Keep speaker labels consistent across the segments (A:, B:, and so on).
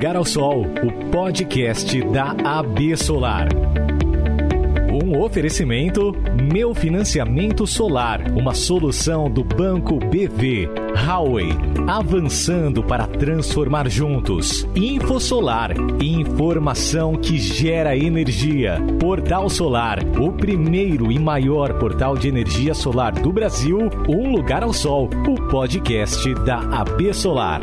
A: Lugar ao Sol, o podcast da AB Solar. Um oferecimento Meu Financiamento Solar, uma solução do Banco BV. Huawei, avançando para transformar juntos. Infosolar, informação que gera energia. Portal Solar, o primeiro e maior portal de energia solar do Brasil. Um lugar ao sol, o podcast da AB Solar.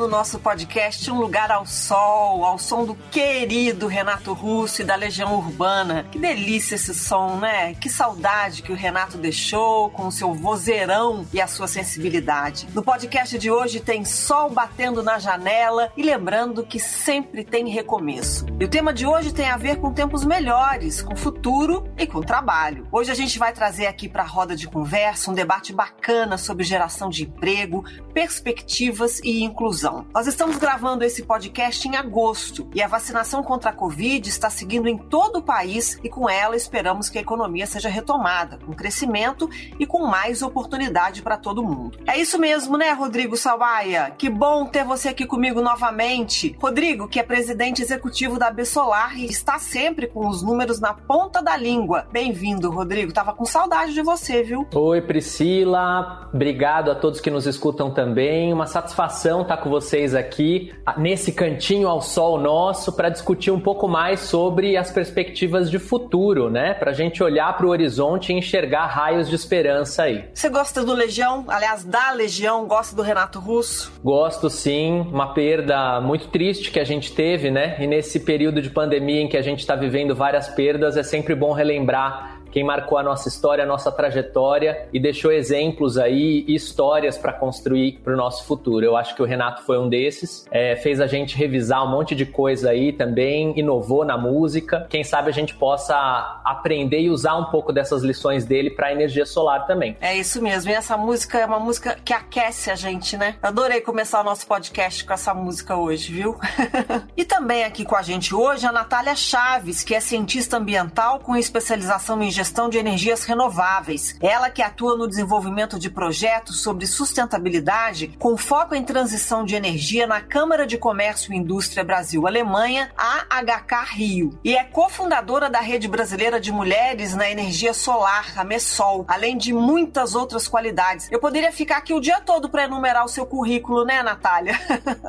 B: Começando o nosso podcast Um Lugar ao Sol, ao som do querido Renato Russo e da Legião Urbana. Que delícia esse som, né? Que saudade que o Renato deixou com o seu vozeirão e a sua sensibilidade. No podcast de hoje tem sol batendo na janela e lembrando que sempre tem recomeço. E o tema de hoje tem a ver com tempos melhores, com futuro e com trabalho. Hoje a gente vai trazer aqui para a roda de conversa um debate bacana sobre geração de emprego, perspectivas e inclusão. Nós estamos gravando esse podcast em agosto e a vacinação contra a Covid está seguindo em todo o país e com ela esperamos que a economia seja retomada, com crescimento e com mais oportunidade para todo mundo. É isso mesmo, né, Rodrigo Salvaia? Que bom ter você aqui comigo novamente. Rodrigo, que é presidente executivo da Bessolar e está sempre com os números na ponta da língua. Bem-vindo, Rodrigo. Tava com saudade de você, viu?
C: Oi, Priscila. Obrigado a todos que nos escutam também. Uma satisfação estar tá com vocês aqui nesse cantinho ao sol nosso para discutir um pouco mais sobre as perspectivas de futuro, né? Para a gente olhar para o horizonte e enxergar raios de esperança aí.
B: Você gosta do Legião? Aliás, da Legião? Gosta do Renato Russo?
C: Gosto sim. Uma perda muito triste que a gente teve, né? E nesse período de pandemia em que a gente está vivendo várias perdas, é sempre bom relembrar quem marcou a nossa história, a nossa trajetória e deixou exemplos aí e histórias para construir para o nosso futuro. Eu acho que o Renato foi um desses, é, fez a gente revisar um monte de coisa aí também, inovou na música. Quem sabe a gente possa aprender e usar um pouco dessas lições dele para energia solar também.
B: É isso mesmo. E essa música é uma música que aquece a gente, né? Adorei começar o nosso podcast com essa música hoje, viu? e também aqui com a gente hoje a Natália Chaves, que é cientista ambiental com especialização em gestão de energias renováveis. Ela que atua no desenvolvimento de projetos sobre sustentabilidade com foco em transição de energia na Câmara de Comércio e Indústria Brasil-Alemanha, AHK Rio, e é cofundadora da Rede Brasileira de Mulheres na Energia Solar, a MESOL, além de muitas outras qualidades. Eu poderia ficar aqui o dia todo para enumerar o seu currículo, né, Natália?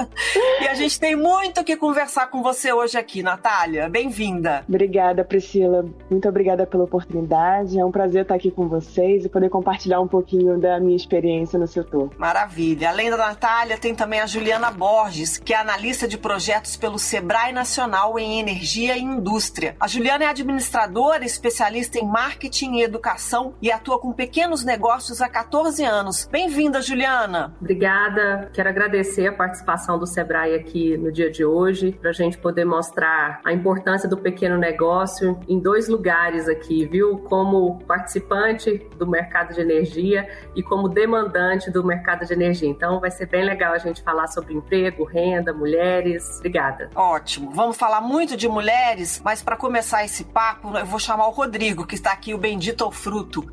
B: e a gente tem muito que conversar com você hoje aqui, Natália. Bem-vinda.
D: Obrigada, Priscila. Muito obrigada pela oportunidade oportunidade. É um prazer estar aqui com vocês e poder compartilhar um pouquinho da minha experiência no setor.
B: Maravilha. Além da Natália, tem também a Juliana Borges, que é analista de projetos pelo Sebrae Nacional em Energia e Indústria. A Juliana é administradora, especialista em marketing e educação e atua com pequenos negócios há 14 anos. Bem-vinda, Juliana.
E: Obrigada. Quero agradecer a participação do Sebrae aqui no dia de hoje, para a gente poder mostrar a importância do pequeno negócio em dois lugares aqui, viu? Como participante do mercado de energia e como demandante do mercado de energia. Então vai ser bem legal a gente falar sobre emprego, renda, mulheres. Obrigada.
B: Ótimo. Vamos falar muito de mulheres, mas para começar esse papo, eu vou chamar o Rodrigo, que está aqui, o bendito ao fruto.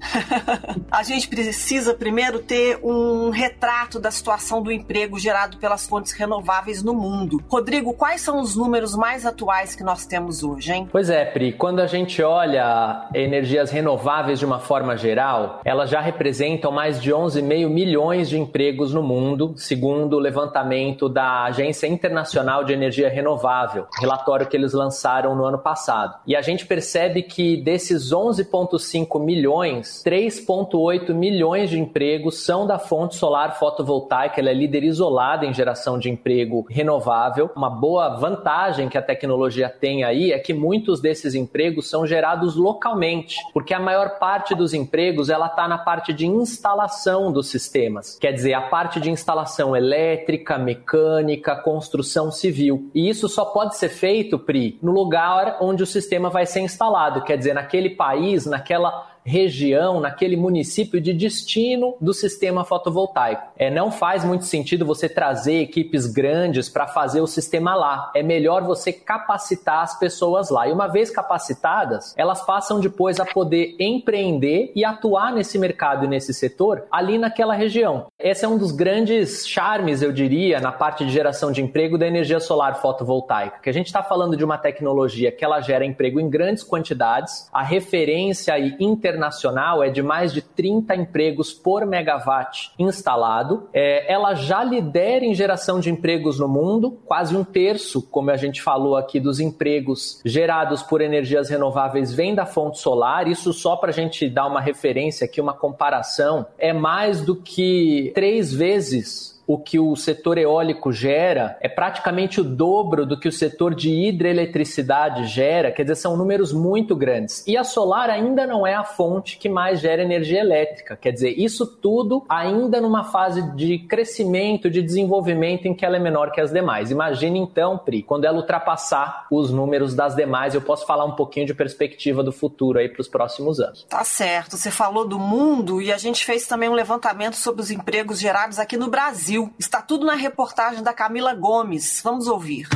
B: a gente precisa primeiro ter um retrato da situação do emprego gerado pelas fontes renováveis no mundo. Rodrigo, quais são os números mais atuais que nós temos hoje, hein?
C: Pois é, Pri, quando a gente olha a energia energias renováveis de uma forma geral, elas já representam mais de 11,5 milhões de empregos no mundo, segundo o levantamento da Agência Internacional de Energia Renovável, relatório que eles lançaram no ano passado. E a gente percebe que desses 11,5 milhões, 3,8 milhões de empregos são da fonte solar fotovoltaica, ela é líder isolada em geração de emprego renovável. Uma boa vantagem que a tecnologia tem aí é que muitos desses empregos são gerados localmente, porque a maior parte dos empregos ela está na parte de instalação dos sistemas, quer dizer, a parte de instalação elétrica, mecânica, construção civil. E isso só pode ser feito, Pri, no lugar onde o sistema vai ser instalado, quer dizer, naquele país, naquela região, naquele município de destino do sistema fotovoltaico. É, não faz muito sentido você trazer equipes grandes para fazer o sistema lá. É melhor você capacitar as pessoas lá. E uma vez capacitadas, elas passam depois a poder empreender e atuar nesse mercado e nesse setor ali naquela região. Esse é um dos grandes charmes, eu diria, na parte de geração de emprego da energia solar fotovoltaica, que a gente está falando de uma tecnologia que ela gera emprego em grandes quantidades, a referência e internacional internacional é de mais de 30 empregos por megawatt instalado. É, ela já lidera em geração de empregos no mundo, quase um terço, como a gente falou aqui, dos empregos gerados por energias renováveis vem da fonte solar. Isso só para a gente dar uma referência aqui, uma comparação, é mais do que três vezes o que o setor eólico gera é praticamente o dobro do que o setor de hidroeletricidade gera, quer dizer, são números muito grandes. E a solar ainda não é a fonte que mais gera energia elétrica, quer dizer, isso tudo ainda numa fase de crescimento, de desenvolvimento em que ela é menor que as demais. Imagine então, Pri, quando ela ultrapassar os números das demais, eu posso falar um pouquinho de perspectiva do futuro aí para os próximos anos.
B: Tá certo, você falou do mundo e a gente fez também um levantamento sobre os empregos gerados aqui no Brasil. Brasil. Está tudo na reportagem da Camila Gomes. Vamos ouvir.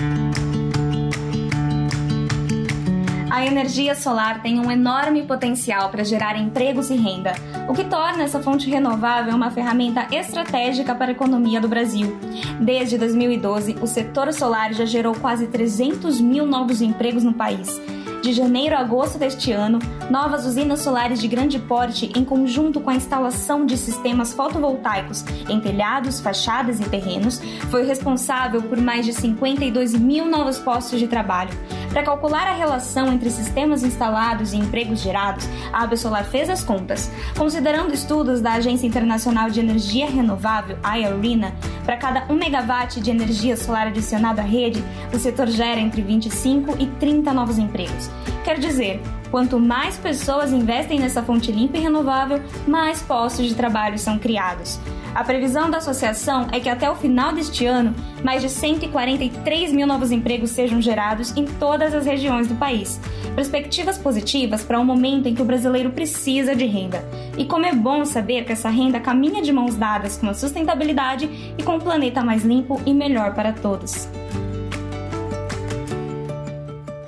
F: A energia solar tem um enorme potencial para gerar empregos e renda, o que torna essa fonte renovável uma ferramenta estratégica para a economia do Brasil. Desde 2012, o setor solar já gerou quase 300 mil novos empregos no país de janeiro a agosto deste ano, novas usinas solares de grande porte, em conjunto com a instalação de sistemas fotovoltaicos em telhados, fachadas e terrenos, foi responsável por mais de 52 mil novos postos de trabalho. Para calcular a relação entre sistemas instalados e empregos gerados, a Absolar fez as contas. Considerando estudos da Agência Internacional de Energia Renovável, IRENA, para cada 1 megawatt de energia solar adicionada à rede, o setor gera entre 25 e 30 novos empregos. Quer dizer, quanto mais pessoas investem nessa fonte limpa e renovável, mais postos de trabalho são criados. A previsão da associação é que até o final deste ano, mais de 143 mil novos empregos sejam gerados em todas as regiões do país. Perspectivas positivas para um momento em que o brasileiro precisa de renda. E como é bom saber que essa renda caminha de mãos dadas com a sustentabilidade e com um planeta mais limpo e melhor para todos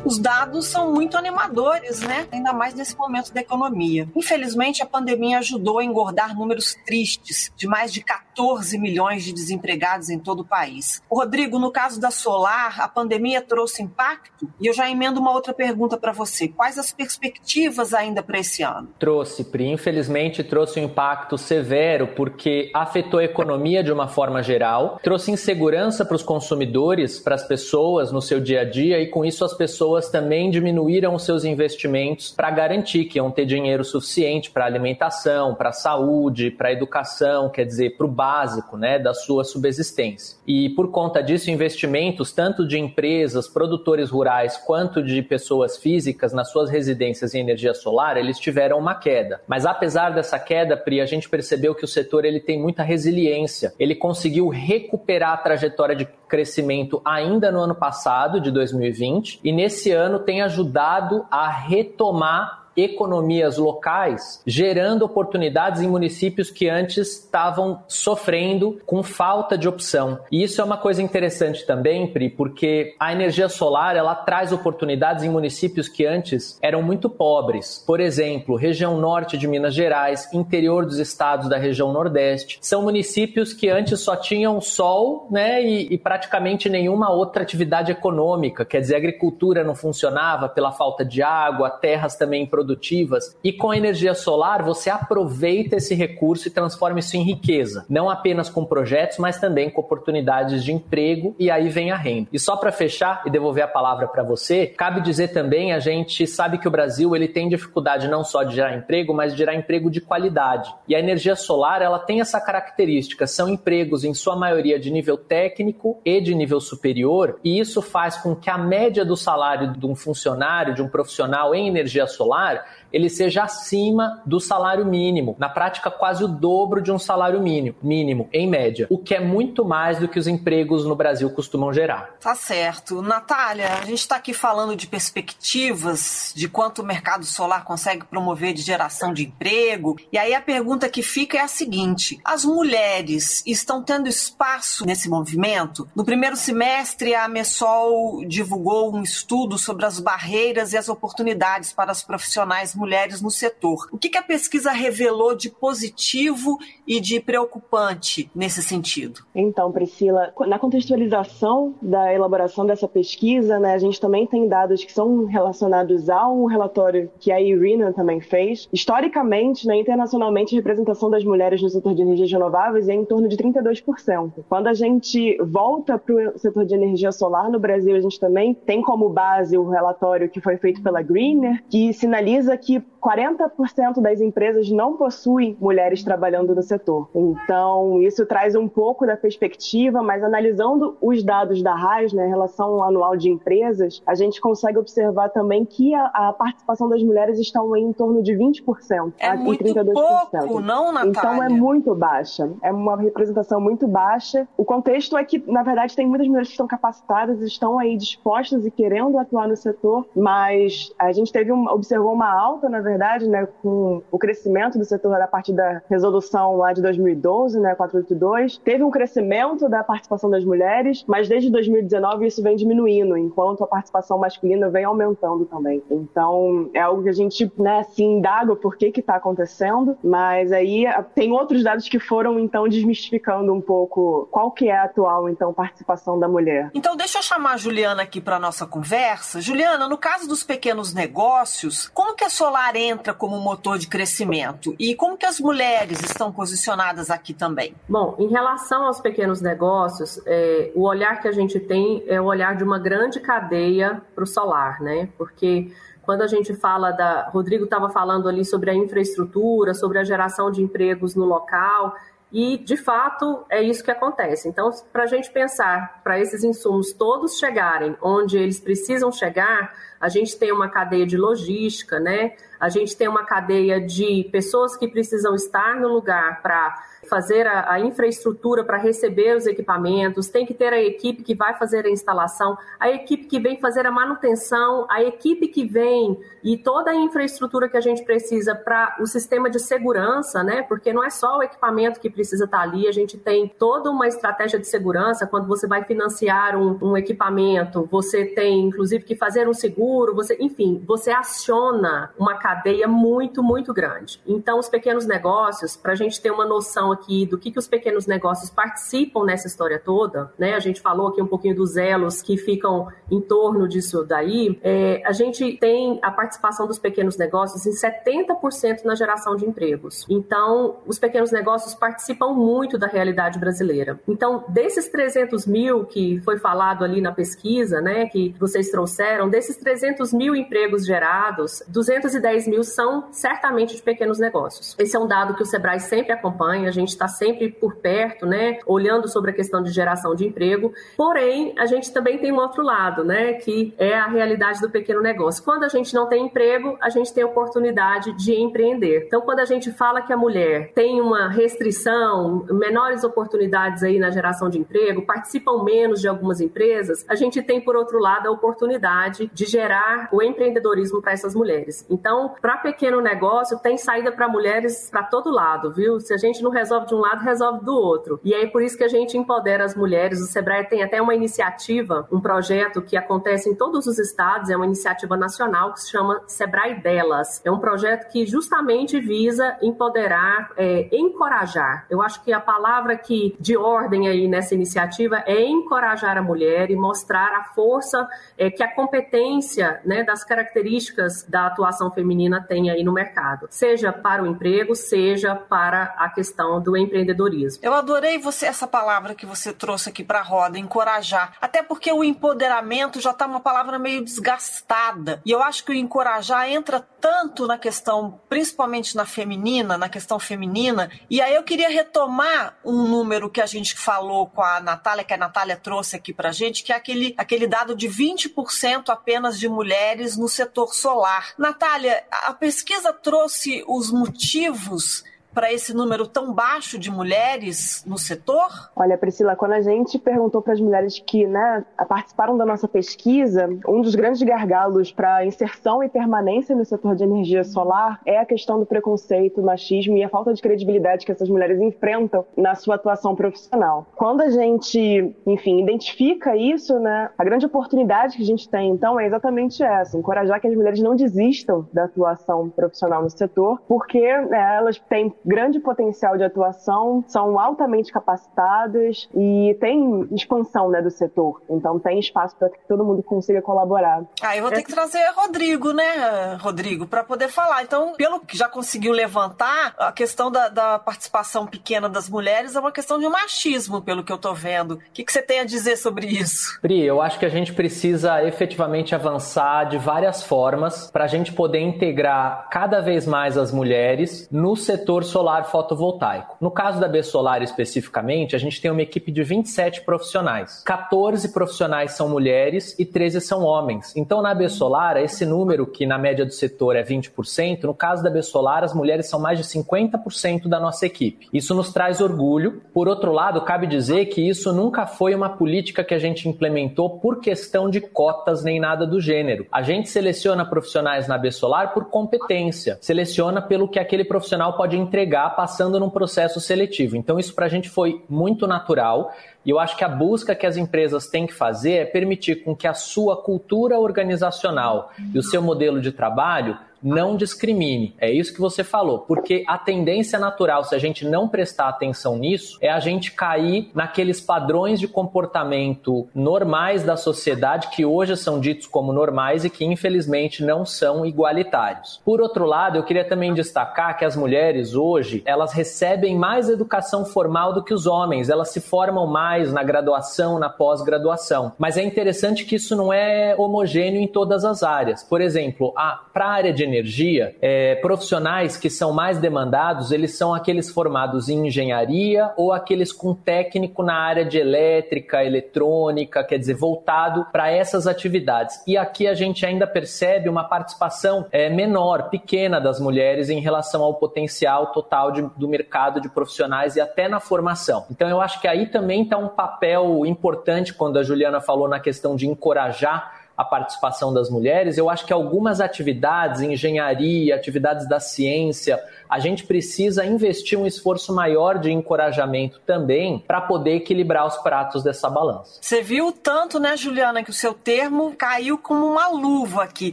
B: os dados são muito animadores, né? Ainda mais nesse momento da economia. Infelizmente, a pandemia ajudou a engordar números tristes de mais de 14 milhões de desempregados em todo o país. Rodrigo, no caso da Solar, a pandemia trouxe impacto? E eu já emendo uma outra pergunta para você. Quais as perspectivas ainda para esse ano?
C: Trouxe, Pri. Infelizmente, trouxe um impacto severo porque afetou a economia de uma forma geral, trouxe insegurança para os consumidores, para as pessoas no seu dia a dia e com isso as pessoas também diminuíram os seus investimentos para garantir que iam ter dinheiro suficiente para alimentação, para saúde, para educação, quer dizer, para o básico né, da sua subsistência. E por conta disso, investimentos tanto de empresas, produtores rurais, quanto de pessoas físicas nas suas residências em energia solar, eles tiveram uma queda. Mas apesar dessa queda, Pri, a gente percebeu que o setor ele tem muita resiliência. Ele conseguiu recuperar a trajetória de crescimento ainda no ano passado, de 2020, e nesse ano tem ajudado a retomar economias locais, gerando oportunidades em municípios que antes estavam sofrendo com falta de opção. E isso é uma coisa interessante também, Pri, porque a energia solar ela traz oportunidades em municípios que antes eram muito pobres. Por exemplo, região norte de Minas Gerais, interior dos estados da região nordeste, são municípios que antes só tinham sol, né, e, e praticamente nenhuma outra atividade econômica. Quer dizer, a agricultura não funcionava pela falta de água, terras também produziam produtivas. E com a energia solar, você aproveita esse recurso e transforma isso em riqueza, não apenas com projetos, mas também com oportunidades de emprego e aí vem a renda. E só para fechar e devolver a palavra para você, cabe dizer também, a gente sabe que o Brasil ele tem dificuldade não só de gerar emprego, mas de gerar emprego de qualidade. E a energia solar, ela tem essa característica, são empregos em sua maioria de nível técnico e de nível superior, e isso faz com que a média do salário de um funcionário, de um profissional em energia solar, cara, ele seja acima do salário mínimo. Na prática, quase o dobro de um salário mínimo, mínimo, em média. O que é muito mais do que os empregos no Brasil costumam gerar.
B: Tá certo. Natália, a gente está aqui falando de perspectivas, de quanto o mercado solar consegue promover de geração de emprego. E aí a pergunta que fica é a seguinte: as mulheres estão tendo espaço nesse movimento? No primeiro semestre, a Messol divulgou um estudo sobre as barreiras e as oportunidades para as profissionais mulheres mulheres no setor. O que, que a pesquisa revelou de positivo e de preocupante nesse sentido?
D: Então, Priscila, na contextualização da elaboração dessa pesquisa, né, a gente também tem dados que são relacionados ao relatório que a Irina também fez. Historicamente, né, internacionalmente, a representação das mulheres no setor de energias renováveis é em torno de 32%. Quando a gente volta para o setor de energia solar no Brasil, a gente também tem como base o relatório que foi feito pela Greener, que sinaliza que 40% das empresas não possuem mulheres trabalhando no setor. Então, isso traz um pouco da perspectiva, mas analisando os dados da RAS, né, relação anual de empresas, a gente consegue observar também que a, a participação das mulheres estão em torno de 20%.
B: É muito 32%. pouco, não, Natália?
D: Então, é muito baixa. É uma representação muito baixa. O contexto é que, na verdade, tem muitas mulheres que estão capacitadas, estão aí dispostas e querendo atuar no setor, mas a gente teve um, observou uma alta, na verdade, né, com o crescimento do setor a partir da resolução lá de 2012, né, 482, teve um crescimento da participação das mulheres, mas desde 2019 isso vem diminuindo, enquanto a participação masculina vem aumentando também. Então, é algo que a gente, né, se indaga por que que está acontecendo, mas aí tem outros dados que foram, então, desmistificando um pouco qual que é a atual, então, participação da mulher.
B: Então, deixa eu chamar a Juliana aqui para nossa conversa. Juliana, no caso dos pequenos negócios, como que a Solar entra como motor de crescimento? E como que as mulheres estão posicionadas aqui também?
E: Bom, em relação aos pequenos negócios, é, o olhar que a gente tem é o olhar de uma grande cadeia para o solar, né? Porque quando a gente fala da. Rodrigo estava falando ali sobre a infraestrutura, sobre a geração de empregos no local. E, de fato, é isso que acontece. Então, para a gente pensar, para esses insumos todos chegarem onde eles precisam chegar, a gente tem uma cadeia de logística, né? A gente tem uma cadeia de pessoas que precisam estar no lugar para fazer a, a infraestrutura para receber os equipamentos, tem que ter a equipe que vai fazer a instalação, a equipe que vem fazer a manutenção, a equipe que vem e toda a infraestrutura que a gente precisa para o sistema de segurança, né? Porque não é só o equipamento que precisa estar tá ali, a gente tem toda uma estratégia de segurança. Quando você vai financiar um, um equipamento, você tem inclusive que fazer um seguro, você, enfim, você aciona uma cadeia muito, muito grande. Então, os pequenos negócios, para a gente ter uma noção aqui do que, que os pequenos negócios participam nessa história toda, né? A gente falou aqui um pouquinho dos elos que ficam em torno disso daí. É, a gente tem a participação dos pequenos negócios em 70% na geração de empregos. Então, os pequenos negócios participam muito da realidade brasileira. Então, desses 300 mil que foi falado ali na pesquisa, né, que vocês trouxeram, desses 300 mil empregos gerados, 210 mil são certamente de pequenos negócios. Esse é um dado que o Sebrae sempre acompanha, a gente está sempre por perto, né, olhando sobre a questão de geração de emprego. Porém, a gente também tem um outro lado, né, que é a realidade do pequeno negócio. Quando a gente não tem emprego, a gente tem oportunidade de empreender. Então, quando a gente fala que a mulher tem uma restrição, menores oportunidades aí na geração de emprego, participam menos de algumas empresas, a gente tem, por outro lado, a oportunidade de gerar o empreendedorismo para essas mulheres. Então, para pequeno negócio, tem saída para mulheres para todo lado, viu? Se a gente não resolve de um lado, resolve do outro. E é por isso que a gente empodera as mulheres. O Sebrae tem até uma iniciativa, um projeto que acontece em todos os estados, é uma iniciativa nacional que se chama Sebrae Delas. É um projeto que justamente visa empoderar, é, encorajar. Eu acho que a palavra que de ordem aí nessa iniciativa é encorajar a mulher e mostrar a força é, que a competência né, das características da atuação feminina tem aí no mercado, seja para o emprego, seja para a questão do empreendedorismo.
B: Eu adorei você essa palavra que você trouxe aqui para a roda, encorajar. Até porque o empoderamento já está uma palavra meio desgastada. E eu acho que o encorajar entra tanto na questão, principalmente na feminina, na questão feminina. E aí eu queria retomar um número que a gente falou com a Natália, que a Natália trouxe aqui para gente, que é aquele, aquele dado de 20% apenas de mulheres no setor solar. Natália, a pesquisa trouxe os motivos para esse número tão baixo de mulheres no setor?
D: Olha, Priscila, quando a gente perguntou para as mulheres que né, participaram da nossa pesquisa, um dos grandes gargalos para inserção e permanência no setor de energia solar é a questão do preconceito, machismo e a falta de credibilidade que essas mulheres enfrentam na sua atuação profissional. Quando a gente, enfim, identifica isso, né, a grande oportunidade que a gente tem, então, é exatamente essa: encorajar que as mulheres não desistam da atuação profissional no setor, porque né, elas têm grande potencial de atuação, são altamente capacitadas e tem expansão né, do setor. Então tem espaço para que todo mundo consiga colaborar.
B: Ah, eu vou ter que trazer Rodrigo, né, Rodrigo, para poder falar. Então, pelo que já conseguiu levantar, a questão da, da, participação pequena das mulheres é uma questão de machismo, pelo que eu estou vendo. O que, que você tem a dizer sobre isso?
C: Pri, eu acho que a gente precisa efetivamente avançar de várias formas para a gente poder integrar cada vez mais as mulheres no setor solar fotovoltaico. No caso da B Solar especificamente, a gente tem uma equipe de 27 profissionais. 14 profissionais são mulheres e 13 são homens. Então, na B Solar, esse número, que na média do setor é 20%, no caso da B Solar, as mulheres são mais de 50% da nossa equipe. Isso nos traz orgulho. Por outro lado, cabe dizer que isso nunca foi uma política que a gente implementou por questão de cotas nem nada do gênero. A gente seleciona profissionais na B Solar por competência, seleciona pelo que aquele profissional pode entregar entregar passando num processo seletivo. Então, isso para a gente foi muito natural. E eu acho que a busca que as empresas têm que fazer é permitir com que a sua cultura organizacional e o seu modelo de trabalho não discrimine. É isso que você falou, porque a tendência natural, se a gente não prestar atenção nisso, é a gente cair naqueles padrões de comportamento normais da sociedade que hoje são ditos como normais e que infelizmente não são igualitários. Por outro lado, eu queria também destacar que as mulheres hoje, elas recebem mais educação formal do que os homens, elas se formam mais na graduação, na pós-graduação. Mas é interessante que isso não é homogêneo em todas as áreas. Por exemplo, para a área de energia, é, profissionais que são mais demandados, eles são aqueles formados em engenharia ou aqueles com técnico na área de elétrica, eletrônica, quer dizer, voltado para essas atividades. E aqui a gente ainda percebe uma participação é, menor, pequena das mulheres em relação ao potencial total de, do mercado de profissionais e até na formação. Então eu acho que aí também está um papel importante quando a Juliana falou na questão de encorajar a participação das mulheres, eu acho que algumas atividades, engenharia, atividades da ciência, a gente precisa investir um esforço maior de encorajamento também para poder equilibrar os pratos dessa balança.
B: Você viu tanto, né, Juliana, que o seu termo caiu como uma luva aqui.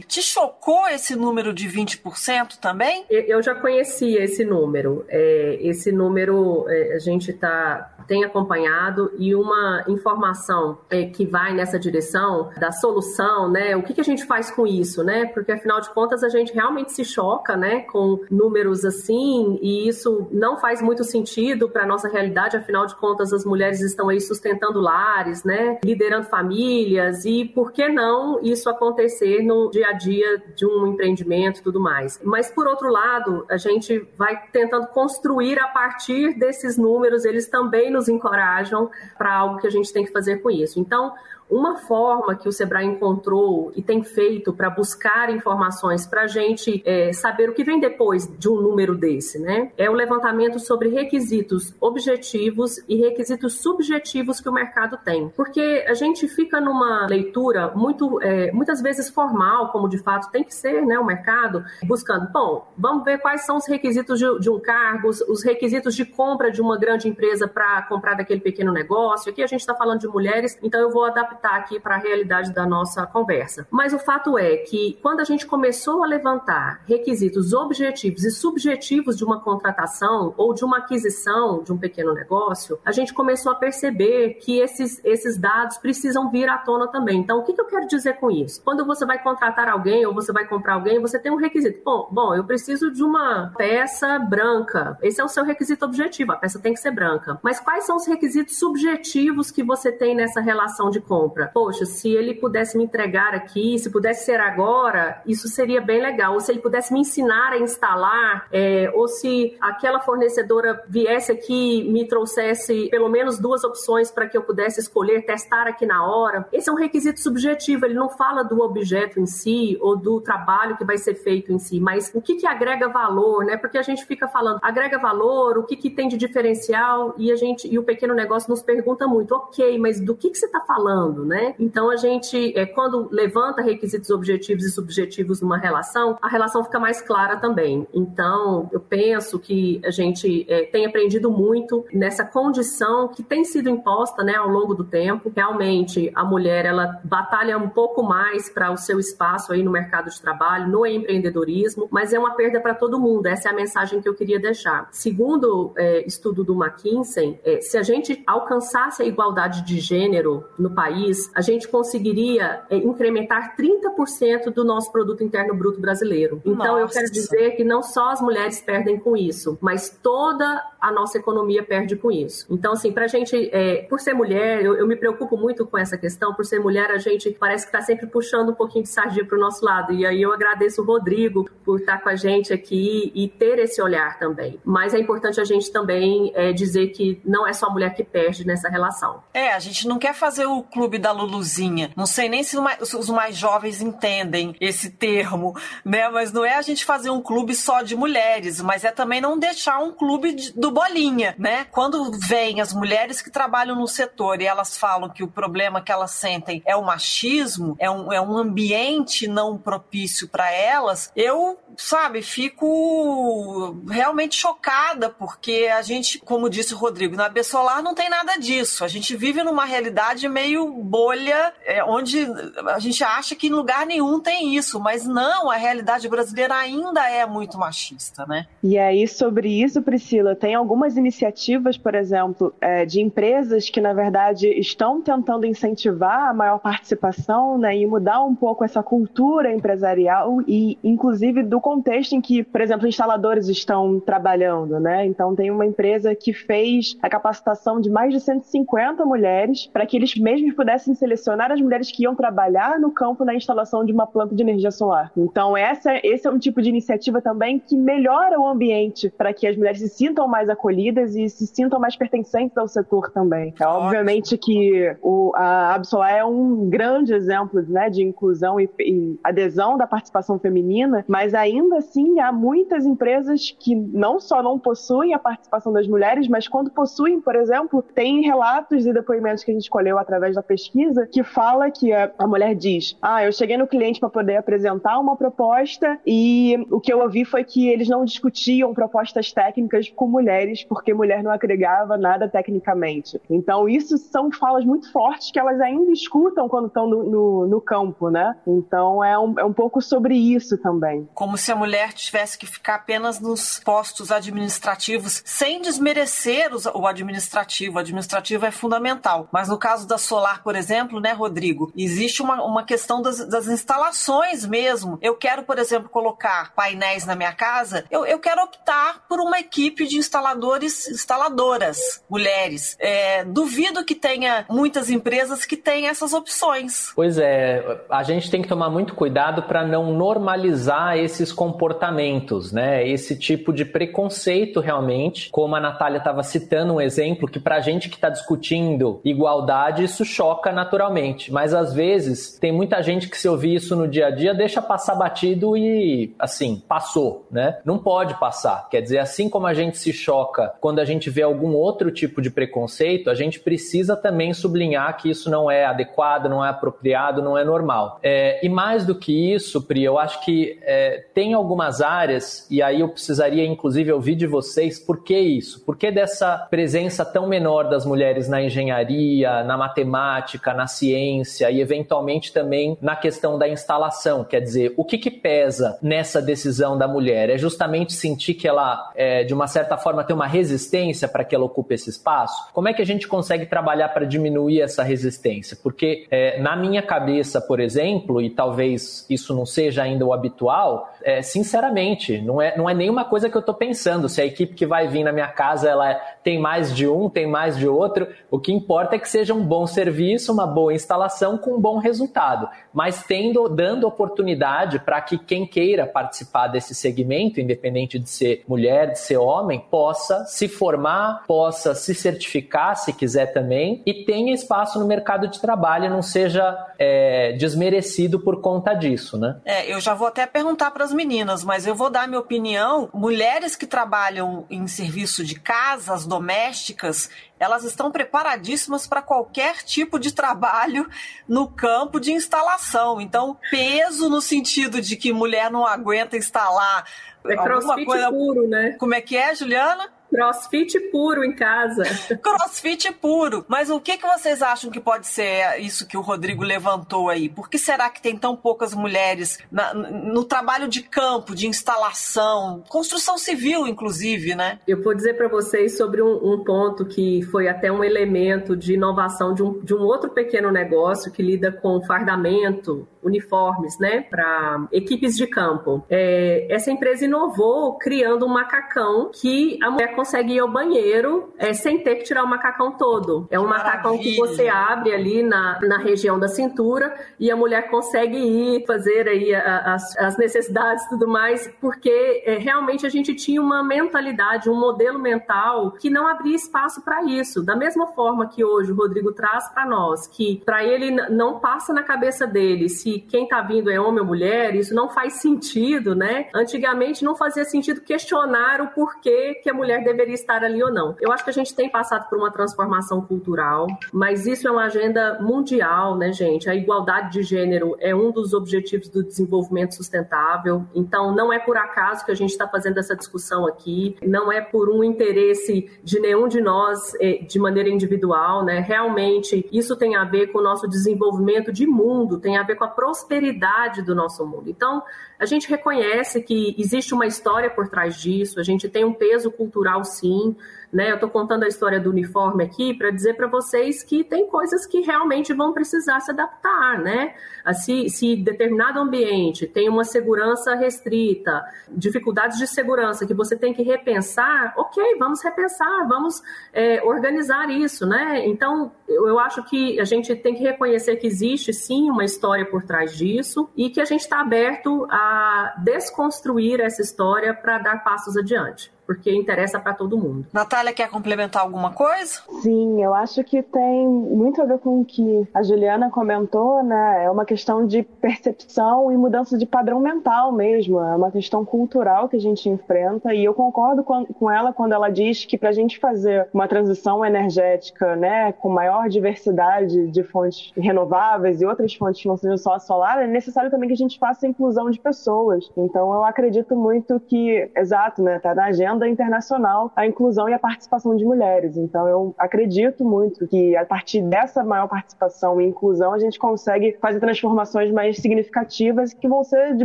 B: Te chocou esse número de 20% também?
E: Eu já conhecia esse número. É, esse número é, a gente tá, tem acompanhado e uma informação é, que vai nessa direção da solução, né? O que, que a gente faz com isso, né? Porque afinal de contas a gente realmente se choca, né, com números assim assim, e isso não faz muito sentido para nossa realidade, afinal de contas as mulheres estão aí sustentando lares, né, liderando famílias e por que não isso acontecer no dia a dia de um empreendimento e tudo mais. Mas por outro lado, a gente vai tentando construir a partir desses números, eles também nos encorajam para algo que a gente tem que fazer com isso. Então, uma forma que o Sebrae encontrou e tem feito para buscar informações para a gente é, saber o que vem depois de um número desse, né? É o levantamento sobre requisitos objetivos e requisitos subjetivos que o mercado tem. Porque a gente fica numa leitura muito, é, muitas vezes formal, como de fato tem que ser, né? O mercado, buscando, bom, vamos ver quais são os requisitos de, de um cargo, os requisitos de compra de uma grande empresa para comprar daquele pequeno negócio. Aqui a gente está falando de mulheres, então eu vou adaptar adaptar aqui para a realidade da nossa conversa. Mas o fato é que quando a gente começou a levantar requisitos objetivos e subjetivos de uma contratação ou de uma aquisição de um pequeno negócio, a gente começou a perceber que esses, esses dados precisam vir à tona também. Então, o que, que eu quero dizer com isso? Quando você vai contratar alguém ou você vai comprar alguém, você tem um requisito. Bom, bom, eu preciso de uma peça branca. Esse é o seu requisito objetivo, a peça tem que ser branca. Mas quais são os requisitos subjetivos que você tem nessa relação de compra? Poxa, se ele pudesse me entregar aqui, se pudesse ser agora, isso seria bem legal. Ou se ele pudesse me ensinar a instalar, é, ou se aquela fornecedora viesse aqui me trouxesse pelo menos duas opções para que eu pudesse escolher, testar aqui na hora. Esse é um requisito subjetivo, ele não fala do objeto em si ou do trabalho que vai ser feito em si, mas o que, que agrega valor, né? Porque a gente fica falando, agrega valor, o que, que tem de diferencial e a gente e o pequeno negócio nos pergunta muito, ok, mas do que, que você está falando, né? Então a gente, é, quando levanta requisitos objetivos e subjetivos numa relação, a relação fica mais clara também. Então eu penso que a gente é, tem aprendido muito nessa condição que tem sido imposta, né, ao longo do tempo. Realmente a mulher ela batalha um pouco mais para o seu espaço aí no mercado de trabalho, no empreendedorismo, mas é uma perda para todo mundo. Essa é a mensagem que eu queria deixar. Segundo é, estudo do McKinsey, é, se a gente alcançasse a igualdade de gênero no país, a gente conseguiria é, incrementar 30% do nosso produto interno bruto brasileiro. Então Nossa. eu quero dizer que não só as mulheres perdem com isso, mas toda a nossa economia perde com isso. Então assim, para a gente, é, por ser mulher, eu, eu me preocupo muito com essa questão. Por ser mulher, a gente parece que está sempre puxando um pouquinho de sardinha para o nosso lado. E aí eu agradeço o Rodrigo por estar com a gente aqui e ter esse olhar também. Mas é importante a gente também é, dizer que não é só a mulher que perde nessa relação.
B: É, a gente não quer fazer o clube da Luluzinha. Não sei nem se os mais jovens entendem esse termo, né? Mas não é a gente fazer um clube só de mulheres, mas é também não deixar um clube do bolinha, né? Quando vem as mulheres que trabalham no setor e elas falam que o problema que elas sentem é o machismo, é um, é um ambiente não propício para elas, eu, sabe, fico realmente chocada, porque a gente, como disse o Rodrigo, na B Solar não tem nada disso. A gente vive numa realidade meio bolha, é, onde a gente acha que em lugar nenhum tem isso, mas não, a realidade brasileira ainda é muito machista, né?
D: E aí, sobre isso, Priscila, tem algumas iniciativas, por exemplo, é, de empresas que, na verdade, estão tentando incentivar a maior participação né, e mudar um pouco essa cultura empresarial e, inclusive, do contexto em que, por exemplo, instaladores estão trabalhando, né? Então, tem uma empresa que fez a capacitação de mais de 150 mulheres para que eles mesmos pudessem selecionar as mulheres que iam trabalhar no campo na instalação de uma planta de energia solar. Então, essa, esse é um tipo de iniciativa também que melhora o ambiente para que as mulheres se sintam mais acolhidas e se sintam mais pertencentes ao setor também. É obviamente que o, a Absolar é um grande exemplo né, de inclusão e, e adesão da participação feminina, mas ainda assim há muitas empresas que não só não possuem a participação das mulheres, mas quando possuem, por exemplo, tem relatos e depoimentos que a gente escolheu através da pesquisa que fala que a, a mulher diz: Ah, eu cheguei no cliente para poder apresentar uma proposta e o que eu ouvi foi que eles não discutiam propostas técnicas com mulheres porque mulher não agregava nada tecnicamente. Então, isso são falas muito fortes que elas ainda escutam quando estão no, no, no campo, né? Então, é um, é um pouco sobre isso também.
B: Como se a mulher tivesse que ficar apenas nos postos administrativos, sem desmerecer o administrativo. O administrativo é fundamental. Mas no caso da Solar, por exemplo, né, Rodrigo, existe uma, uma questão das, das instalações mesmo. Eu quero, por exemplo, colocar painéis na minha casa, eu, eu quero optar por uma equipe de instaladores, instaladoras, mulheres. É, duvido que tenha muitas empresas que tenham essas opções.
C: Pois é, a gente tem que tomar muito cuidado para não normalizar esses comportamentos, né? Esse tipo de preconceito realmente, como a Natália estava citando um exemplo que para a gente que está discutindo igualdade isso choca naturalmente, mas às vezes tem muita gente que se ouvir isso no dia a dia deixa passar batido e assim passou, né? Não pode passar. Quer dizer, assim como a gente se choca quando a gente vê algum outro tipo de preconceito, a gente precisa também sublinhar que isso não é adequado, não é apropriado, não é normal. É, e mais do que isso, Pri, eu acho que é, tem algumas áreas, e aí eu precisaria inclusive ouvir de vocês por que isso? Por que dessa presença tão menor das mulheres na engenharia, na matemática? Matemática, na ciência e eventualmente também na questão da instalação. Quer dizer, o que, que pesa nessa decisão da mulher? É justamente sentir que ela, é, de uma certa forma, tem uma resistência para que ela ocupe esse espaço? Como é que a gente consegue trabalhar para diminuir essa resistência? Porque é, na minha cabeça, por exemplo, e talvez isso não seja ainda o habitual, é, sinceramente, não é, não é nenhuma coisa que eu estou pensando. Se a equipe que vai vir na minha casa ela tem mais de um, tem mais de outro, o que importa é que seja um bom serviço, uma boa instalação com um bom resultado. Mas tendo, dando oportunidade para que quem queira participar desse segmento, independente de ser mulher, de ser homem, possa se formar, possa se certificar, se quiser também, e tenha espaço no mercado de trabalho, não seja é, desmerecido por conta disso, né?
B: É, eu já vou até perguntar para as meninas, mas eu vou dar minha opinião. Mulheres que trabalham em serviço de casas domésticas, elas estão preparadíssimas para qualquer tipo de trabalho no campo de instalação. Então, peso no sentido de que mulher não aguenta instalar.
E: É crossfit coisa... puro, né?
B: Como é que é, Juliana?
E: Crossfit puro em casa.
B: Crossfit puro. Mas o que, que vocês acham que pode ser isso que o Rodrigo levantou aí? Por que será que tem tão poucas mulheres na, no trabalho de campo, de instalação, construção civil, inclusive, né?
E: Eu vou dizer para vocês sobre um, um, ponto que foi até um elemento de inovação de um, de um outro pequeno negócio que lida com fardamento, uniformes, né, para equipes de campo. É, essa empresa inovou criando um macacão que a mulher consegue ir ao banheiro é, sem ter que tirar o macacão todo. É um Maravilha. macacão que você abre ali na, na região da cintura e a mulher consegue ir fazer aí as, as necessidades e tudo mais, porque é, realmente a gente tinha uma mentalidade, um modelo mental que não abria espaço para isso. Da mesma forma que hoje o Rodrigo traz para nós, que para ele não passa na cabeça dele se quem está vindo é homem ou mulher, isso não faz sentido, né? Antigamente não fazia sentido questionar o porquê que a mulher deveria estar ali ou não. Eu acho que a gente tem passado por uma transformação cultural, mas isso é uma agenda mundial, né, gente? A igualdade de gênero é um dos objetivos do desenvolvimento sustentável. Então, não é por acaso que a gente está fazendo essa discussão aqui, não é por um interesse de nenhum de nós eh, de maneira individual, né? Realmente, isso tem a ver com o nosso desenvolvimento de mundo, tem a ver com a prosperidade do nosso mundo. Então, a gente reconhece que existe uma história por trás disso, a gente tem um peso cultural, sim. Né? Eu estou contando a história do uniforme aqui para dizer para vocês que tem coisas que realmente vão precisar se adaptar, né? Se, se determinado ambiente tem uma segurança restrita, dificuldades de segurança que você tem que repensar, ok, vamos repensar, vamos é, organizar isso, né? Então, eu, eu acho que a gente tem que reconhecer que existe sim uma história por trás disso e que a gente está aberto a desconstruir essa história para dar passos adiante porque interessa para todo mundo.
B: Natália, quer complementar alguma coisa?
D: Sim, eu acho que tem muito a ver com o que a Juliana comentou, né? É uma questão de percepção e mudança de padrão mental mesmo. É uma questão cultural que a gente enfrenta e eu concordo com ela quando ela diz que para a gente fazer uma transição energética, né, com maior diversidade de fontes renováveis e outras fontes que não sejam só a solar, é necessário também que a gente faça a inclusão de pessoas. Então eu acredito muito que, exato, né, tá na agenda agenda internacional a inclusão e a participação de mulheres. Então, eu acredito muito que a partir dessa maior participação e inclusão, a gente consegue fazer transformações mais significativas que vão ser de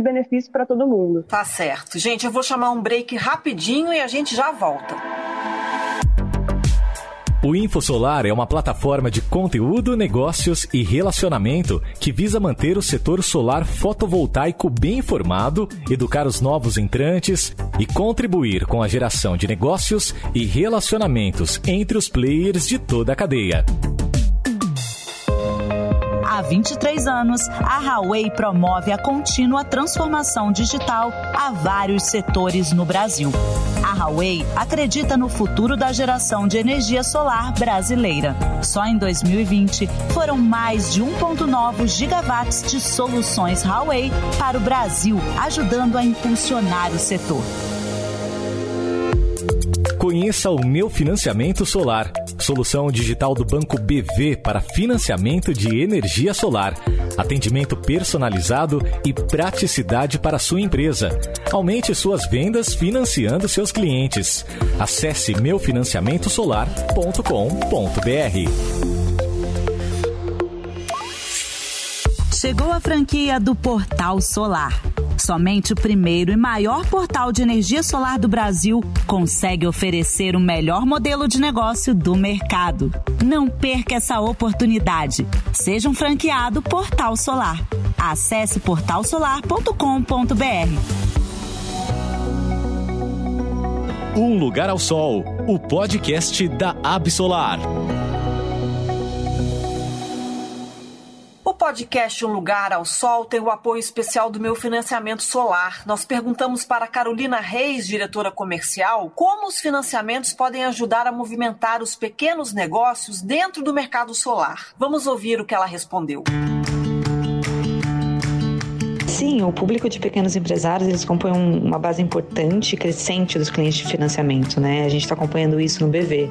D: benefício para todo mundo.
B: Tá certo. Gente, eu vou chamar um break rapidinho e a gente já volta.
A: O InfoSolar é uma plataforma de conteúdo, negócios e relacionamento que visa manter o setor solar fotovoltaico bem informado, educar os novos entrantes e contribuir com a geração de negócios e relacionamentos entre os players de toda a cadeia.
G: Há 23 anos, a Huawei promove a contínua transformação digital a vários setores no Brasil. A Huawei acredita no futuro da geração de energia solar brasileira. Só em 2020 foram mais de 1,9 gigawatts de soluções Huawei para o Brasil, ajudando a impulsionar o setor.
A: Conheça o Meu Financiamento Solar, solução digital do Banco BV para financiamento de energia solar, atendimento personalizado e praticidade para sua empresa. Aumente suas vendas financiando seus clientes. Acesse meufinanciamentosolar.com.br.
G: Chegou a franquia do Portal Solar. Somente o primeiro e maior portal de energia solar do Brasil consegue oferecer o melhor modelo de negócio do mercado. Não perca essa oportunidade. Seja um franqueado Portal Solar. Acesse portalsolar.com.br.
A: Um Lugar ao Sol, o podcast da Absolar.
B: Podcast Um Lugar ao Sol tem o apoio especial do meu financiamento solar. Nós perguntamos para Carolina Reis, diretora comercial, como os financiamentos podem ajudar a movimentar os pequenos negócios dentro do mercado solar. Vamos ouvir o que ela respondeu. Música
H: Sim, o público de pequenos empresários, eles compõem uma base importante e crescente dos clientes de financiamento, né? A gente está acompanhando isso no BV.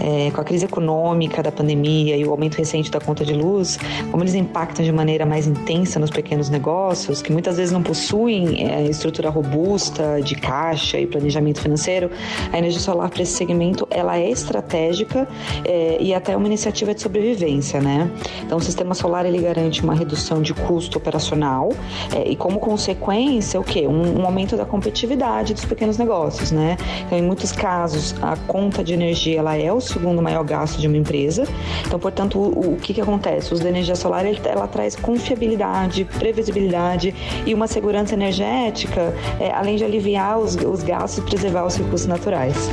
H: É, com a crise econômica da pandemia e o aumento recente da conta de luz, como eles impactam de maneira mais intensa nos pequenos negócios, que muitas vezes não possuem é, estrutura robusta de caixa e planejamento financeiro, a energia solar para esse segmento, ela é estratégica é, e até uma iniciativa de sobrevivência, né? Então, o sistema solar, ele garante uma redução de custo operacional, é, e como consequência, o quê? Um, um, aumento da competitividade dos pequenos negócios, né? Então, em muitos casos, a conta de energia ela é o segundo maior gasto de uma empresa. Então, portanto, o, o que, que acontece? O uso da energia solar ele, ela traz confiabilidade, previsibilidade e uma segurança energética, é, além de aliviar os, os gastos e preservar os recursos naturais.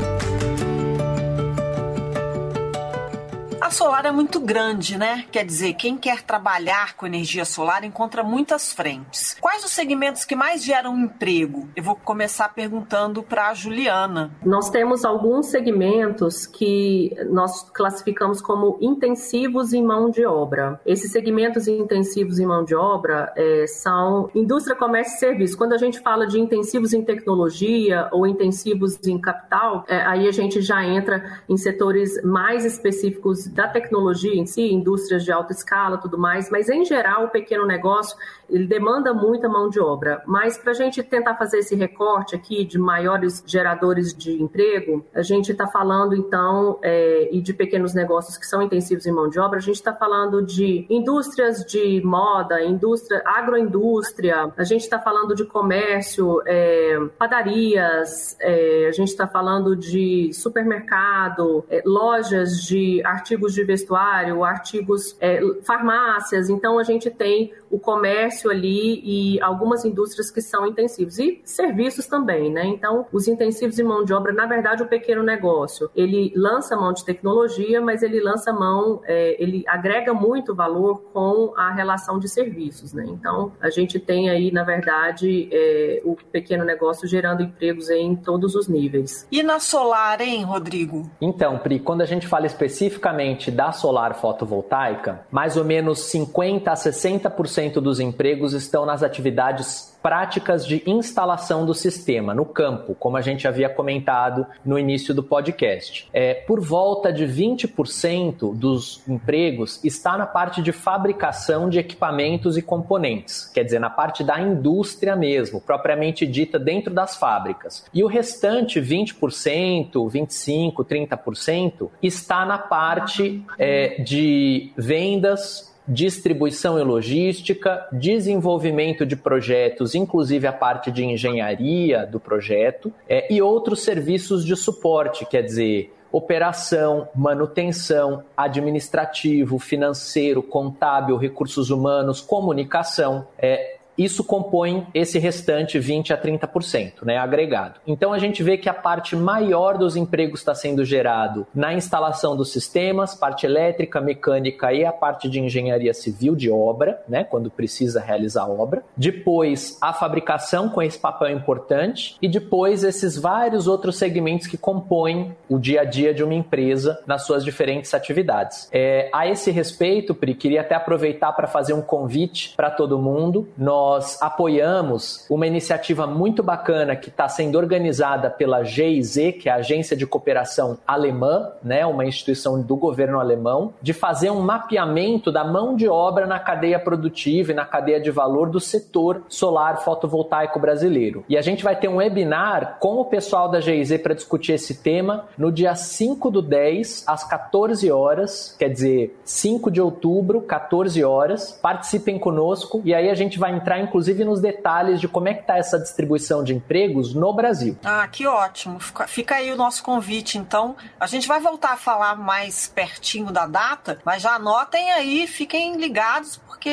B: A solar é muito grande, né? Quer dizer, quem quer trabalhar com energia solar encontra muitas frentes. Quais os segmentos que mais geram emprego? Eu vou começar perguntando para a Juliana.
E: Nós temos alguns segmentos que nós classificamos como intensivos em mão de obra. Esses segmentos intensivos em mão de obra é, são indústria, comércio e serviço. Quando a gente fala de intensivos em tecnologia ou intensivos em capital, é, aí a gente já entra em setores mais específicos da tecnologia em si, indústrias de alta escala, tudo mais, mas em geral o pequeno negócio ele demanda muita mão de obra. Mas para a gente tentar fazer esse recorte aqui de maiores geradores de emprego, a gente está falando então é, e de pequenos negócios que são intensivos em mão de obra, a gente está falando de indústrias de moda, indústria, agroindústria, a gente está falando de comércio, é, padarias, é, a gente está falando de supermercado, é, lojas de artigos artigos de vestuário, artigos, é, farmácias. Então, a gente tem o comércio ali e algumas indústrias que são intensivos. E serviços também, né? Então, os intensivos de mão de obra, na verdade, o pequeno negócio, ele lança mão de tecnologia, mas ele lança mão, é, ele agrega muito valor com a relação de serviços, né? Então, a gente tem aí, na verdade, é, o pequeno negócio gerando empregos em todos os níveis.
B: E na solar, hein, Rodrigo?
C: Então, Pri, quando a gente fala especificamente da solar fotovoltaica, mais ou menos 50 a 60% dos empregos estão nas atividades práticas de instalação do sistema no campo, como a gente havia comentado no início do podcast. É, por volta de 20% dos empregos está na parte de fabricação de equipamentos e componentes, quer dizer, na parte da indústria mesmo, propriamente dita dentro das fábricas. E o restante 20%, 25%, 30% está na parte é, de vendas distribuição e logística, desenvolvimento de projetos, inclusive a parte de engenharia do projeto, é, e outros serviços de suporte, quer dizer, operação, manutenção, administrativo, financeiro, contábil, recursos humanos, comunicação. É, isso compõe esse restante 20 a 30%, né, agregado. Então a gente vê que a parte maior dos empregos está sendo gerado na instalação dos sistemas, parte elétrica, mecânica e a parte de engenharia civil de obra, né, quando precisa realizar a obra. Depois a fabricação com esse papel importante e depois esses vários outros segmentos que compõem o dia a dia de uma empresa nas suas diferentes atividades. É, a esse respeito, Pri, queria até aproveitar para fazer um convite para todo mundo. Nós nós apoiamos uma iniciativa muito bacana que está sendo organizada pela GIZ, que é a Agência de Cooperação Alemã, né, uma instituição do governo alemão, de fazer um mapeamento da mão de obra na cadeia produtiva e na cadeia de valor do setor solar fotovoltaico brasileiro. E a gente vai ter um webinar com o pessoal da GIZ para discutir esse tema no dia 5 do 10, às 14 horas, quer dizer, 5 de outubro, 14 horas. Participem conosco e aí a gente vai entrar inclusive nos detalhes de como é que está essa distribuição de empregos no Brasil.
B: Ah, que ótimo. Fica aí o nosso convite, então. A gente vai voltar a falar mais pertinho da data, mas já anotem aí, fiquem ligados, porque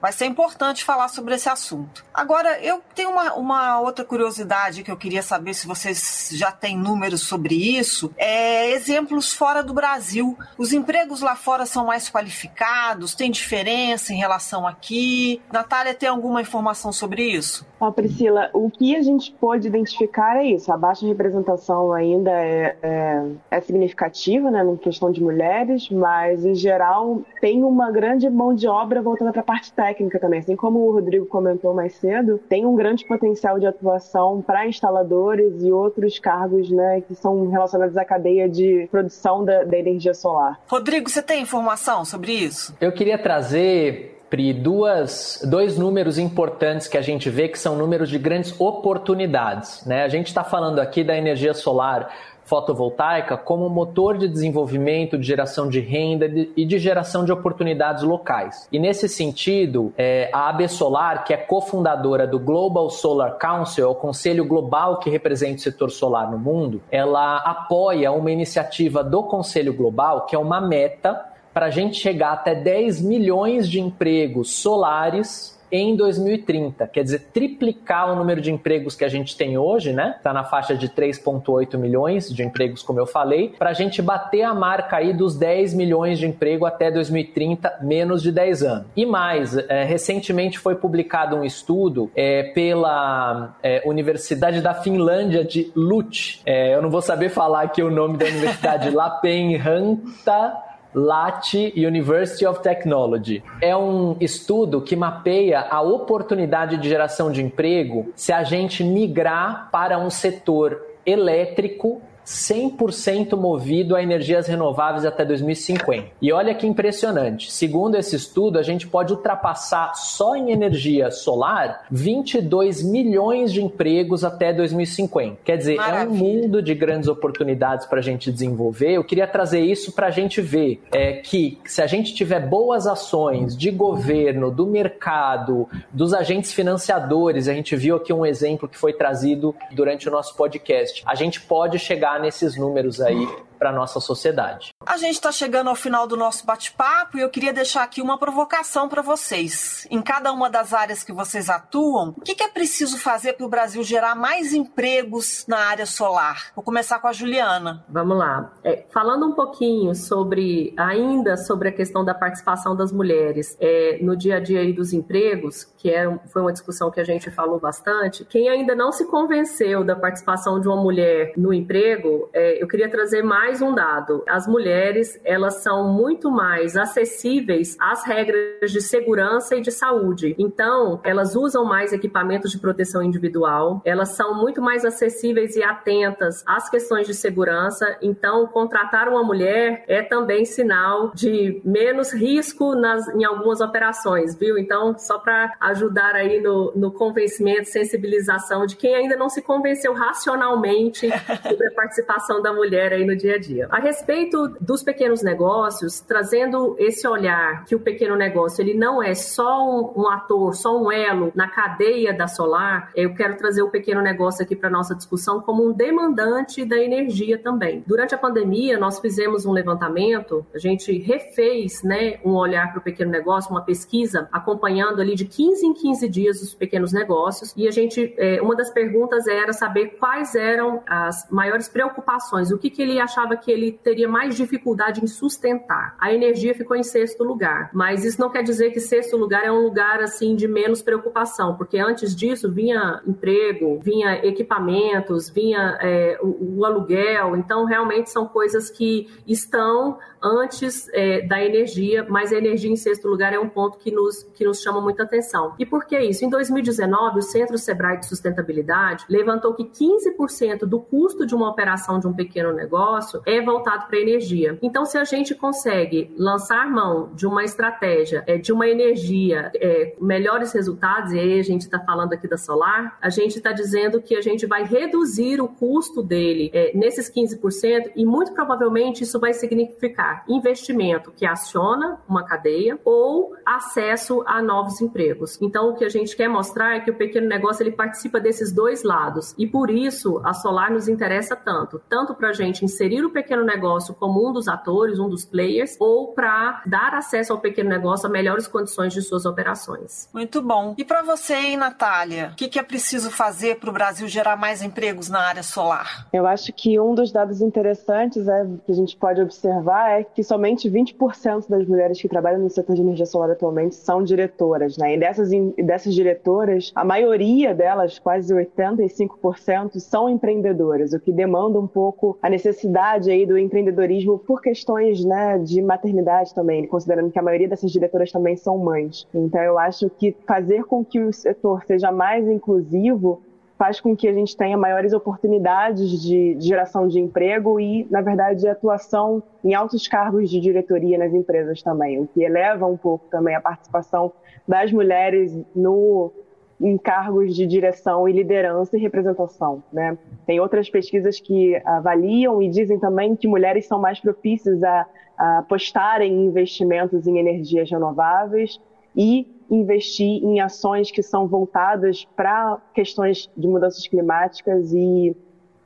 B: vai ser importante falar sobre esse assunto. Agora, eu tenho uma, uma outra curiosidade que eu queria saber se vocês já têm números sobre isso. É exemplos fora do Brasil. Os empregos lá fora são mais qualificados? Tem diferença em relação aqui? Natália, tem alguma informação sobre isso?
D: Ah, Priscila, o que a gente pode identificar é isso. A baixa representação ainda é, é, é significativa, né, na questão de mulheres, mas em geral tem uma grande mão de obra voltando para a parte técnica também. Assim como o Rodrigo comentou mais cedo, tem um grande potencial de atuação para instaladores e outros cargos né, que são relacionados à cadeia de produção da, da energia solar.
B: Rodrigo, você tem informação sobre isso?
C: Eu queria trazer Pri, duas, dois números importantes que a gente vê que são números de grandes oportunidades. Né? A gente está falando aqui da energia solar fotovoltaica como motor de desenvolvimento, de geração de renda e de geração de oportunidades locais. E nesse sentido, é, a AB Solar, que é cofundadora do Global Solar Council, é o conselho global que representa o setor solar no mundo, ela apoia uma iniciativa do Conselho Global, que é uma meta para a gente chegar até 10 milhões de empregos solares em 2030. Quer dizer, triplicar o número de empregos que a gente tem hoje, né? Está na faixa de 3,8 milhões de empregos, como eu falei, para a gente bater a marca aí dos 10 milhões de emprego até 2030, menos de 10 anos. E mais, é, recentemente foi publicado um estudo é, pela é, Universidade da Finlândia de Lut. É, eu não vou saber falar aqui o nome da universidade, Lapenranta LATE University of Technology. É um estudo que mapeia a oportunidade de geração de emprego se a gente migrar para um setor elétrico 100% movido a energias renováveis até 2050. E olha que impressionante. Segundo esse estudo, a gente pode ultrapassar só em energia solar 22 milhões de empregos até 2050. Quer dizer, Maravilha. é um mundo de grandes oportunidades para a gente desenvolver. Eu queria trazer isso para a gente ver é, que se a gente tiver boas ações de governo, do mercado, dos agentes financiadores, a gente viu aqui um exemplo que foi trazido durante o nosso podcast, a gente pode chegar nesses números aí para nossa sociedade.
B: A gente está chegando ao final do nosso bate-papo e eu queria deixar aqui uma provocação para vocês. Em cada uma das áreas que vocês atuam, o que, que é preciso fazer para o Brasil gerar mais empregos na área solar? Vou começar com a Juliana.
E: Vamos lá. É, falando um pouquinho sobre, ainda sobre a questão da participação das mulheres é, no dia a dia aí dos empregos, que é, foi uma discussão que a gente falou bastante. Quem ainda não se convenceu da participação de uma mulher no emprego, é, eu queria trazer mais mais um dado. As mulheres, elas são muito mais acessíveis às regras de segurança e de saúde. Então, elas usam mais equipamentos de proteção individual, elas são muito mais acessíveis e atentas às questões de segurança. Então, contratar uma mulher é também sinal de menos risco nas, em algumas operações, viu? Então, só para ajudar aí no, no convencimento, sensibilização de quem ainda não se convenceu racionalmente sobre a participação da mulher aí no dia a dia. A respeito dos pequenos negócios, trazendo esse olhar que o pequeno negócio ele não é só um, um ator, só um elo na cadeia da solar, eu quero trazer o pequeno negócio aqui para nossa discussão como um demandante da energia também. Durante a pandemia, nós fizemos um levantamento, a gente refez, né, um olhar para o pequeno negócio, uma pesquisa acompanhando ali de 15 em 15 dias os pequenos negócios e a gente, é, uma das perguntas era saber quais eram as maiores preocupações, o que, que ele achava achava que ele teria mais dificuldade em sustentar. A energia ficou em sexto lugar, mas isso não quer dizer que sexto lugar é um lugar assim de menos preocupação, porque antes disso vinha emprego, vinha equipamentos, vinha é, o, o, aluguel, então realmente são coisas que estão antes é, da energia, mas a energia em sexto lugar é um ponto que nos, que nos chama muita atenção. E por que isso? Em 2019, o Centro Sebrae de Sustentabilidade levantou que 15% do custo de uma operação de um pequeno negócio é voltado para energia. Então, se a gente consegue lançar mão de uma estratégia, é, de uma energia, é, melhores resultados, e aí a gente está falando aqui da solar, a gente está dizendo que a gente vai reduzir o custo dele é, nesses 15% e muito provavelmente isso vai significar investimento que aciona uma cadeia ou acesso a novos empregos. Então, o que a gente quer mostrar é que o pequeno negócio ele participa desses dois lados e por isso a Solar nos interessa tanto, tanto para a gente inserir o pequeno negócio como um dos atores, um dos players, ou para dar acesso ao pequeno negócio a melhores condições de suas operações.
B: Muito bom. E para você, hein, Natália, o que, que é preciso fazer para o Brasil gerar mais empregos na área solar?
D: Eu acho que um dos dados interessantes é, que a gente pode observar é que somente 20% das mulheres que trabalham no setor de energia solar atualmente são diretoras, né? E dessas, dessas diretoras, a maioria delas, quase 85%, são empreendedoras, o que demanda um pouco a necessidade aí do empreendedorismo por questões, né, de maternidade também, considerando que a maioria dessas diretoras também são mães. Então eu acho que fazer com que o setor seja mais inclusivo faz com que a gente tenha maiores oportunidades de geração de emprego e, na verdade, atuação em altos cargos de diretoria nas empresas também, o que eleva um pouco também a participação das mulheres no em cargos de direção e liderança e representação. Né? Tem outras pesquisas que avaliam e dizem também que mulheres são mais propícias a, a apostarem em investimentos em energias renováveis e investir em ações que são voltadas para questões de mudanças climáticas e,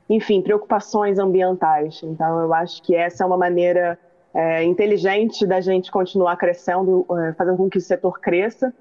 D: enfim, preocupações ambientais. Então, eu acho que essa é uma maneira é, inteligente da gente continuar crescendo, é, fazendo com que o setor cresça,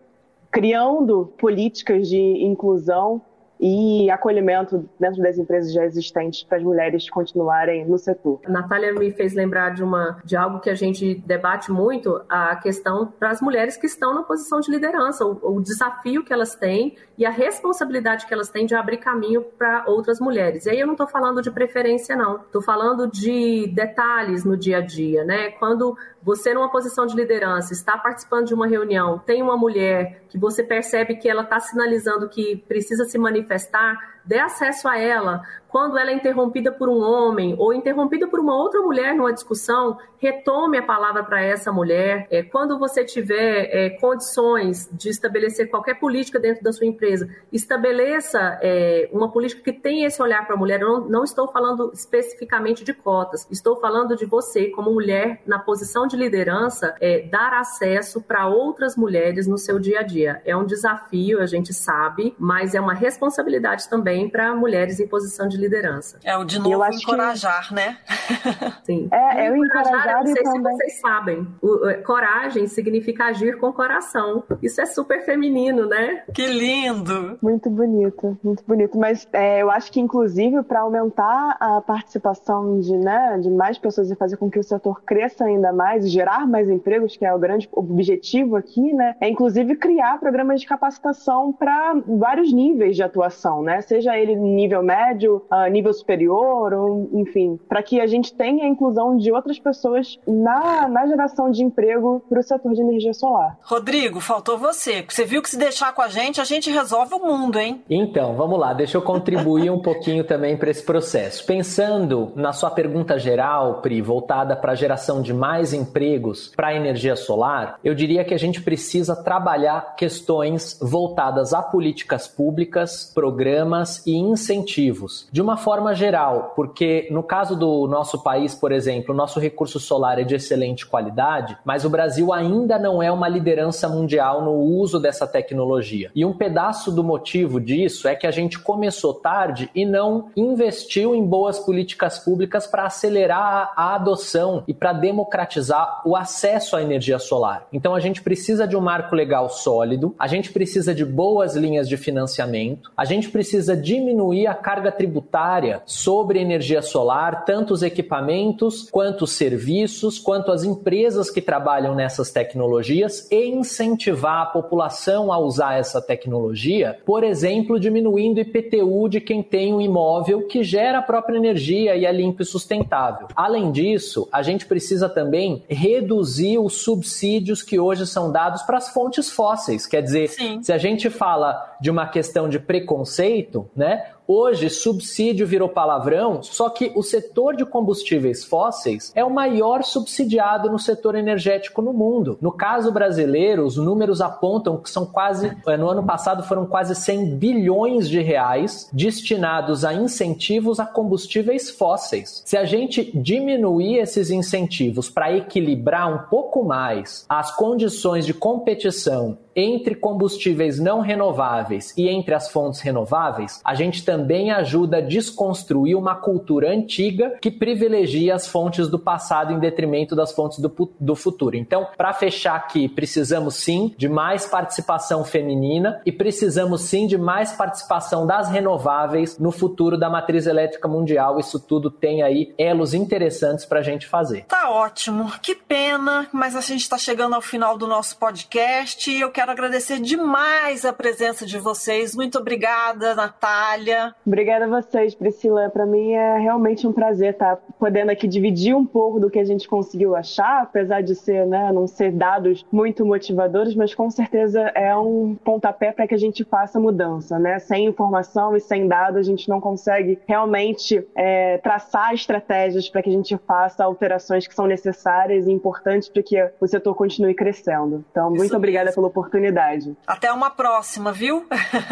D: criando políticas de inclusão e acolhimento dentro das empresas já existentes para as mulheres continuarem no setor.
E: A Natália me fez lembrar de uma de algo que a gente debate muito, a questão para as mulheres que estão na posição de liderança, o, o desafio que elas têm e a responsabilidade que elas têm de abrir caminho para outras mulheres. E aí eu não estou falando de preferência não, estou falando de detalhes no dia a dia, né? Quando você numa posição de liderança está participando de uma reunião, tem uma mulher que você percebe que ela está sinalizando que precisa se manifestar, dê acesso a ela. Quando ela é interrompida por um homem ou interrompida por uma outra mulher numa discussão, retome a palavra para essa mulher. É, quando você tiver é, condições de estabelecer qualquer política dentro da sua empresa, estabeleça é, uma política que tenha esse olhar para a mulher. Eu não, não estou falando especificamente de cotas, estou falando de você, como mulher na posição de liderança, é, dar acesso para outras mulheres no seu dia a dia. É um desafio, a gente sabe, mas é uma responsabilidade também também para mulheres em posição de liderança.
B: É o de novo encorajar, que... né?
E: Sim.
D: É, é o encorajar,
E: eu não sei
D: também...
E: se vocês sabem. O, coragem significa agir com coração. Isso é super feminino, né?
B: Que lindo!
D: Muito bonito, muito bonito. Mas é, eu acho que, inclusive, para aumentar a participação de, né, de mais pessoas e fazer com que o setor cresça ainda mais e gerar mais empregos, que é o grande objetivo aqui, né? É inclusive criar programas de capacitação para vários níveis de atuação, né? Seja seja ele nível médio, uh, nível superior, ou, enfim, para que a gente tenha a inclusão de outras pessoas na, na geração de emprego para o setor de energia solar.
B: Rodrigo, faltou você. Você viu que se deixar com a gente, a gente resolve o mundo, hein?
C: Então, vamos lá, deixa eu contribuir um pouquinho também para esse processo. Pensando na sua pergunta geral, Pri, voltada para a geração de mais empregos para a energia solar, eu diria que a gente precisa trabalhar questões voltadas a políticas públicas, programas e incentivos, de uma forma geral, porque no caso do nosso país, por exemplo, o nosso recurso solar é de excelente qualidade, mas o Brasil ainda não é uma liderança mundial no uso dessa tecnologia. E um pedaço do motivo disso é que a gente começou tarde e não investiu em boas políticas públicas para acelerar a adoção e para democratizar o acesso à energia solar. Então a gente precisa de um marco legal sólido, a gente precisa de boas linhas de financiamento, a gente precisa diminuir a carga tributária sobre energia solar, tanto os equipamentos, quanto os serviços, quanto as empresas que trabalham nessas tecnologias e incentivar a população a usar essa tecnologia, por exemplo, diminuindo o IPTU de quem tem um imóvel que gera a própria energia e é limpo e sustentável. Além disso, a gente precisa também reduzir os subsídios que hoje são dados para as fontes fósseis. Quer dizer, Sim. se a gente fala de uma questão de preconceito, né? Hoje, subsídio virou palavrão, só que o setor de combustíveis fósseis é o maior subsidiado no setor energético no mundo. No caso brasileiro, os números apontam que são quase, eh, no ano passado foram quase 100 bilhões de reais destinados a incentivos a combustíveis fósseis. Se a gente diminuir esses incentivos para equilibrar um pouco mais as condições de competição entre combustíveis não renováveis e entre as fontes renováveis, a gente também ajuda a desconstruir uma cultura antiga que privilegia as fontes do passado em detrimento das fontes do, do futuro. Então, para fechar aqui, precisamos sim de mais participação feminina e precisamos sim de mais participação das renováveis no futuro da matriz elétrica mundial. Isso tudo tem aí elos interessantes para a gente fazer.
B: Tá ótimo. Que pena, mas a gente está chegando ao final do nosso podcast e eu quero agradecer demais a presença de vocês. Muito obrigada, Natália.
D: Obrigada a vocês, Priscila. Para mim é realmente um prazer estar podendo aqui dividir um pouco do que a gente conseguiu achar, apesar de ser, né, não ser dados muito motivadores, mas com certeza é um pontapé para que a gente faça mudança, né? Sem informação e sem dados a gente não consegue realmente é, traçar estratégias para que a gente faça alterações que são necessárias e importantes para que o setor continue crescendo. Então, muito Isso obrigada mesmo. pela oportunidade.
B: Até uma próxima, viu?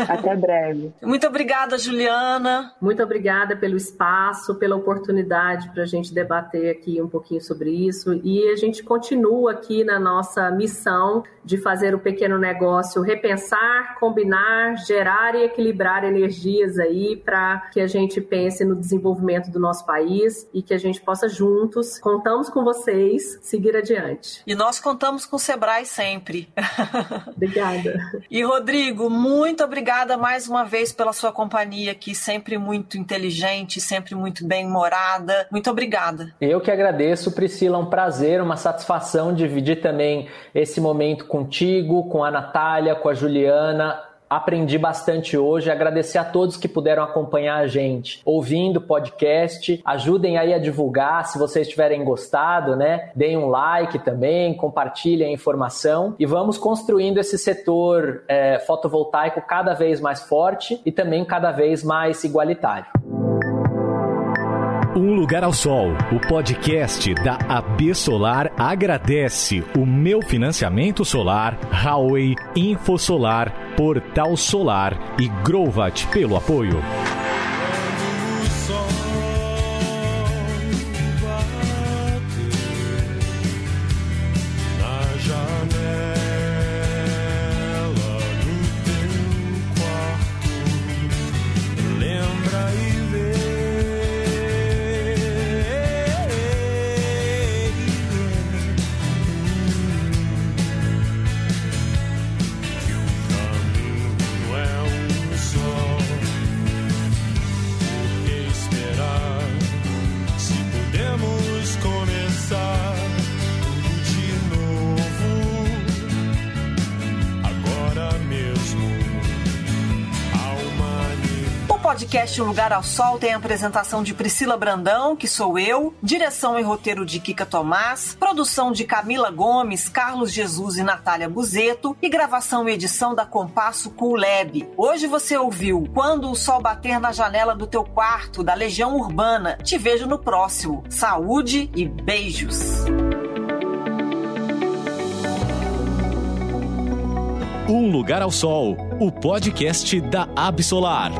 D: Até breve.
B: Muito obrigada, Juliana.
E: Muito obrigada pelo espaço, pela oportunidade para a gente debater aqui um pouquinho sobre isso. E a gente continua aqui na nossa missão de fazer o pequeno negócio repensar, combinar, gerar e equilibrar energias aí para que a gente pense no desenvolvimento do nosso país e que a gente possa juntos, contamos com vocês, seguir adiante.
B: E nós contamos com o Sebrae sempre.
E: Obrigada.
B: E Rodrigo, muito obrigada mais uma vez pela sua companhia aqui, sempre muito inteligente, sempre muito bem-humorada. Muito obrigada.
C: Eu que agradeço, Priscila, um prazer, uma satisfação dividir também esse momento contigo, com a Natália, com a Juliana aprendi bastante hoje. Agradecer a todos que puderam acompanhar a gente ouvindo o podcast. Ajudem aí a divulgar se vocês tiverem gostado, né? Deem um like também, compartilhem a informação e vamos construindo esse setor é, fotovoltaico cada vez mais forte e também cada vez mais igualitário.
A: Um Lugar ao Sol, o podcast da AB Solar agradece o meu financiamento solar, Huawei, Infosolar, Portal Solar e Grovat pelo apoio.
B: Podcast Um Lugar ao Sol tem a apresentação de Priscila Brandão, que sou eu, direção e roteiro de Kika Tomás, produção de Camila Gomes, Carlos Jesus e Natália Buzeto e gravação e edição da Compasso Lab. Hoje você ouviu Quando o Sol Bater na Janela do Teu Quarto, da Legião Urbana. Te vejo no próximo. Saúde e beijos.
A: Um Lugar ao Sol, o podcast da Absolar.